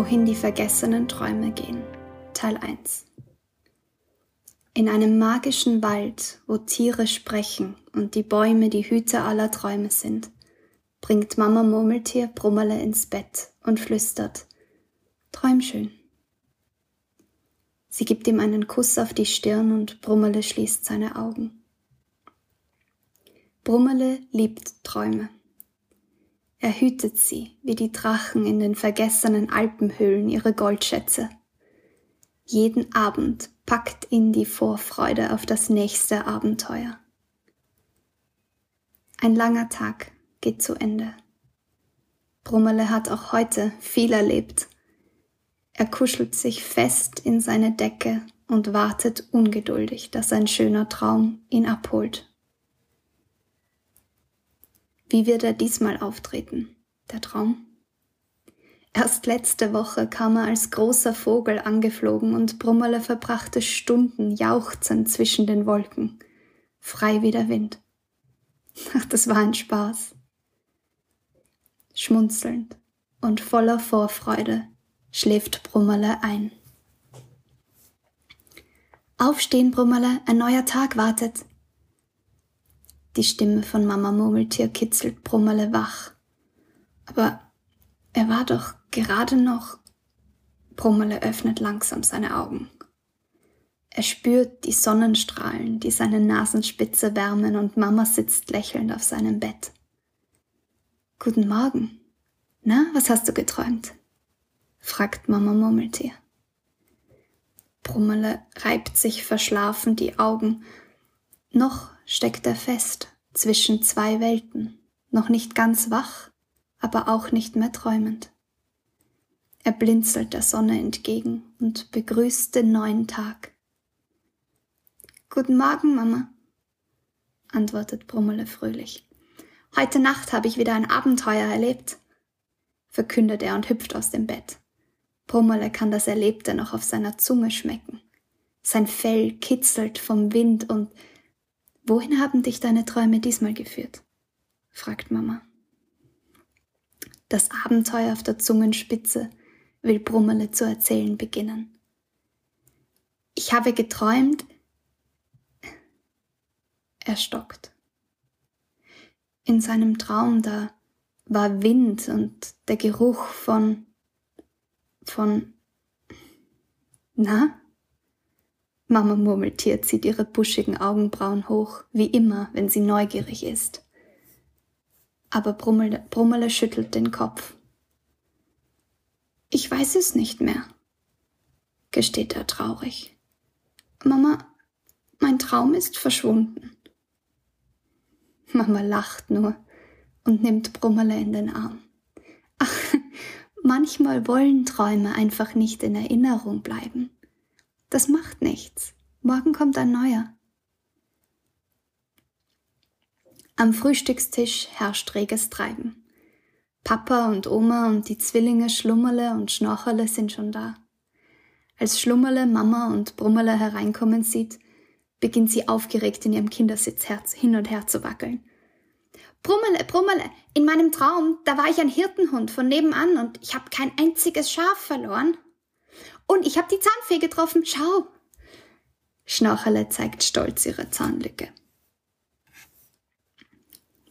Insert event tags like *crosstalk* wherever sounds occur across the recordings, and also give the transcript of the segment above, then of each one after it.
Wohin die vergessenen Träume gehen. Teil 1 In einem magischen Wald, wo Tiere sprechen und die Bäume die Hüter aller Träume sind, bringt Mama Murmeltier Brummerle ins Bett und flüstert Träum schön. Sie gibt ihm einen Kuss auf die Stirn und Brummerle schließt seine Augen. Brummerle liebt Träume. Er hütet sie, wie die Drachen in den vergessenen Alpenhöhlen ihre Goldschätze. Jeden Abend packt ihn die Vorfreude auf das nächste Abenteuer. Ein langer Tag geht zu Ende. Brummerle hat auch heute viel erlebt. Er kuschelt sich fest in seine Decke und wartet ungeduldig, dass ein schöner Traum ihn abholt. Wie wird er diesmal auftreten, der Traum? Erst letzte Woche kam er als großer Vogel angeflogen und Brummerle verbrachte Stunden jauchzend zwischen den Wolken, frei wie der Wind. Ach, das war ein Spaß. Schmunzelnd und voller Vorfreude schläft Brummerle ein. Aufstehen, Brummerle, ein neuer Tag wartet. Die Stimme von Mama Murmeltier kitzelt Brummerle wach. Aber er war doch gerade noch. Brummerle öffnet langsam seine Augen. Er spürt die Sonnenstrahlen, die seine Nasenspitze wärmen und Mama sitzt lächelnd auf seinem Bett. Guten Morgen. Na, was hast du geträumt? fragt Mama Murmeltier. Brummerle reibt sich verschlafen die Augen. Noch steckt er fest zwischen zwei Welten, noch nicht ganz wach, aber auch nicht mehr träumend. Er blinzelt der Sonne entgegen und begrüßt den neuen Tag. Guten Morgen, Mama, antwortet Brummele fröhlich. Heute Nacht habe ich wieder ein Abenteuer erlebt, verkündet er und hüpft aus dem Bett. Brummele kann das Erlebte noch auf seiner Zunge schmecken. Sein Fell kitzelt vom Wind und Wohin haben dich deine Träume diesmal geführt? fragt Mama. Das Abenteuer auf der Zungenspitze will Brummele zu erzählen beginnen. Ich habe geträumt. Er stockt. In seinem Traum da war Wind und der Geruch von von na? Mama Murmeltier zieht ihre buschigen Augenbrauen hoch, wie immer, wenn sie neugierig ist. Aber Brummele, Brummele schüttelt den Kopf. Ich weiß es nicht mehr, gesteht er traurig. Mama, mein Traum ist verschwunden. Mama lacht nur und nimmt Brummele in den Arm. Ach, *laughs* manchmal wollen Träume einfach nicht in Erinnerung bleiben. Das macht nichts. Morgen kommt ein neuer. Am Frühstückstisch herrscht reges Treiben. Papa und Oma und die Zwillinge Schlummerle und Schnorcherle sind schon da. Als Schlummerle Mama und Brummerle hereinkommen sieht, beginnt sie aufgeregt in ihrem Kindersitz hin und her zu wackeln. Brummerle, Brummerle, in meinem Traum, da war ich ein Hirtenhund von nebenan und ich habe kein einziges Schaf verloren. Und ich habe die Zahnfee getroffen. Schau. Schnorcherle zeigt stolz ihre Zahnlücke.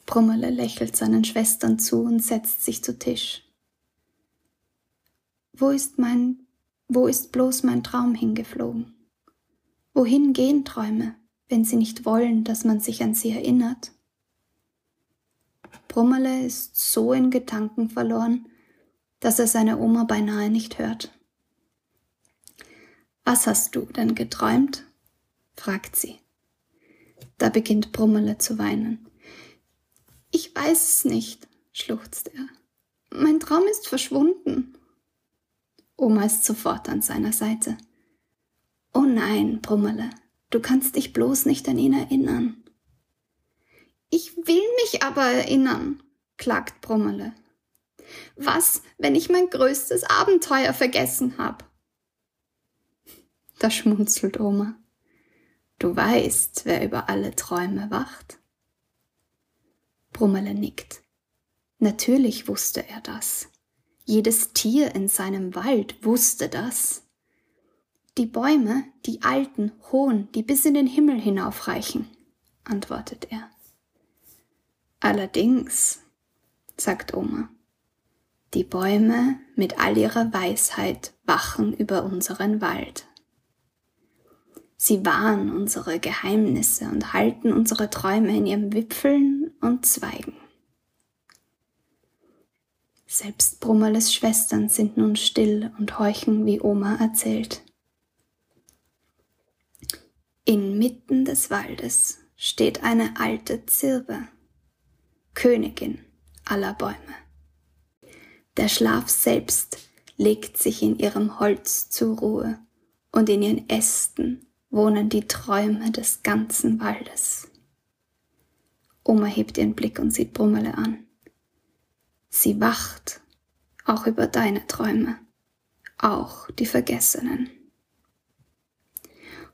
Brummerle lächelt seinen Schwestern zu und setzt sich zu Tisch. Wo ist mein, wo ist bloß mein Traum hingeflogen? Wohin gehen Träume, wenn sie nicht wollen, dass man sich an sie erinnert? Brummerle ist so in Gedanken verloren, dass er seine Oma beinahe nicht hört. Was hast du denn geträumt? fragt sie. Da beginnt Brummele zu weinen. Ich weiß es nicht, schluchzt er. Mein Traum ist verschwunden. Oma ist sofort an seiner Seite. Oh nein, Brummele, du kannst dich bloß nicht an ihn erinnern. Ich will mich aber erinnern, klagt Brummele. Was, wenn ich mein größtes Abenteuer vergessen hab? Da schmunzelt Oma. Du weißt, wer über alle Träume wacht? Brummele nickt. Natürlich wusste er das. Jedes Tier in seinem Wald wusste das. Die Bäume, die alten, hohen, die bis in den Himmel hinaufreichen, antwortet er. Allerdings, sagt Oma, die Bäume mit all ihrer Weisheit wachen über unseren Wald. Sie wahren unsere Geheimnisse und halten unsere Träume in ihren Wipfeln und Zweigen. Selbst Brummerles Schwestern sind nun still und horchen, wie Oma erzählt. Inmitten des Waldes steht eine alte Zirbe, Königin aller Bäume. Der Schlaf selbst legt sich in ihrem Holz zur Ruhe und in ihren Ästen wohnen die Träume des ganzen Waldes. Oma hebt ihren Blick und sieht Brummele an. Sie wacht auch über deine Träume, auch die Vergessenen.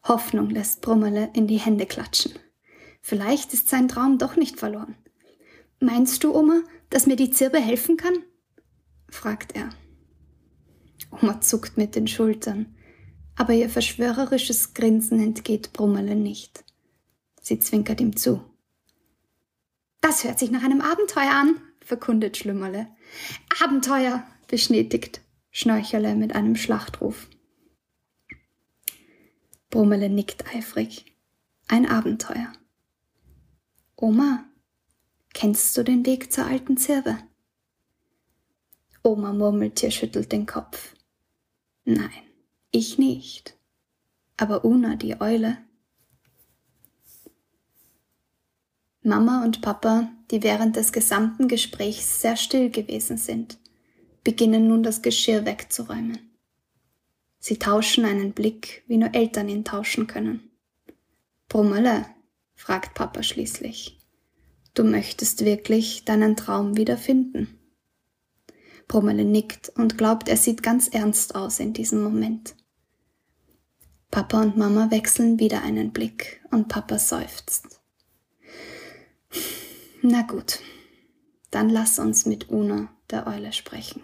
Hoffnung lässt Brummele in die Hände klatschen. Vielleicht ist sein Traum doch nicht verloren. Meinst du, Oma, dass mir die Zirbe helfen kann? fragt er. Oma zuckt mit den Schultern aber ihr verschwörerisches Grinsen entgeht Brummele nicht. Sie zwinkert ihm zu. Das hört sich nach einem Abenteuer an, verkundet Schlümmerle. Abenteuer, bestätigt Schnorcherle mit einem Schlachtruf. Brummele nickt eifrig. Ein Abenteuer. Oma, kennst du den Weg zur alten Zirbe? Oma Murmeltier schüttelt den Kopf. Nein. Ich nicht. Aber Una, die Eule. Mama und Papa, die während des gesamten Gesprächs sehr still gewesen sind, beginnen nun das Geschirr wegzuräumen. Sie tauschen einen Blick, wie nur Eltern ihn tauschen können. Brummele, fragt Papa schließlich, du möchtest wirklich deinen Traum wiederfinden? Brummele nickt und glaubt, er sieht ganz ernst aus in diesem Moment. Papa und Mama wechseln wieder einen Blick und Papa seufzt. Na gut, dann lass uns mit Una, der Eule, sprechen.